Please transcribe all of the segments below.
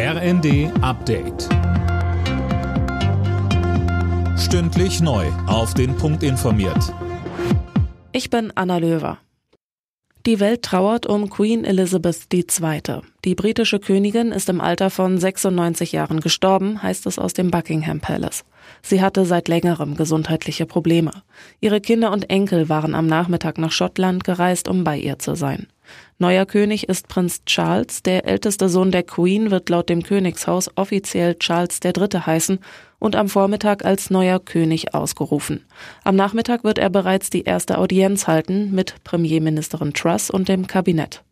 RND Update. Stündlich neu. Auf den Punkt informiert. Ich bin Anna Löwer. Die Welt trauert um Queen Elizabeth II. Die britische Königin ist im Alter von 96 Jahren gestorben, heißt es aus dem Buckingham Palace. Sie hatte seit längerem gesundheitliche Probleme. Ihre Kinder und Enkel waren am Nachmittag nach Schottland gereist, um bei ihr zu sein. Neuer König ist Prinz Charles. Der älteste Sohn der Queen wird laut dem Königshaus offiziell Charles III. heißen und am Vormittag als neuer König ausgerufen. Am Nachmittag wird er bereits die erste Audienz halten mit Premierministerin Truss und dem Kabinett.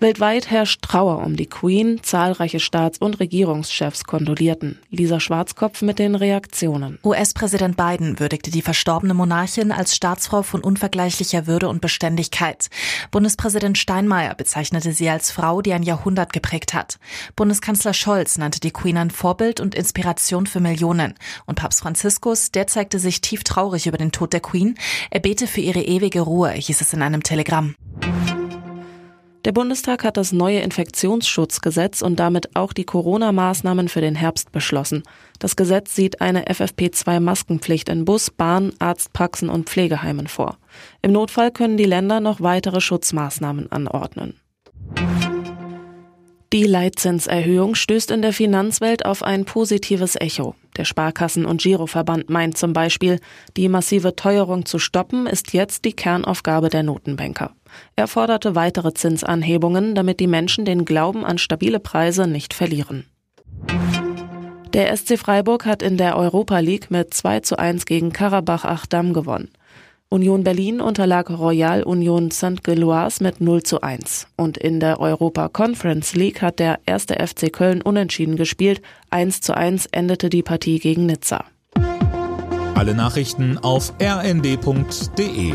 Weltweit herrscht Trauer um die Queen. Zahlreiche Staats- und Regierungschefs kondolierten. Lisa Schwarzkopf mit den Reaktionen. US-Präsident Biden würdigte die verstorbene Monarchin als Staatsfrau von unvergleichlicher Würde und Beständigkeit. Bundespräsident Steinmeier bezeichnete sie als Frau, die ein Jahrhundert geprägt hat. Bundeskanzler Scholz nannte die Queen ein Vorbild und Inspiration für Millionen. Und Papst Franziskus, der zeigte sich tief traurig über den Tod der Queen. Er bete für ihre ewige Ruhe, hieß es in einem Telegramm. Der Bundestag hat das neue Infektionsschutzgesetz und damit auch die Corona-Maßnahmen für den Herbst beschlossen. Das Gesetz sieht eine FFP2-Maskenpflicht in Bus, Bahn, Arztpraxen und Pflegeheimen vor. Im Notfall können die Länder noch weitere Schutzmaßnahmen anordnen. Die Leitzinserhöhung stößt in der Finanzwelt auf ein positives Echo. Der Sparkassen- und Giroverband meint zum Beispiel, die massive Teuerung zu stoppen ist jetzt die Kernaufgabe der Notenbanker. Er forderte weitere Zinsanhebungen, damit die Menschen den Glauben an stabile Preise nicht verlieren. Der SC Freiburg hat in der Europa League mit 2 zu 1 gegen Karabach Achdam gewonnen. Union Berlin unterlag Royal Union St. Gilloise mit 0 zu 1. Und in der Europa Conference League hat der erste FC Köln unentschieden gespielt. 1 zu 1 endete die Partie gegen Nizza. Alle Nachrichten auf rnd.de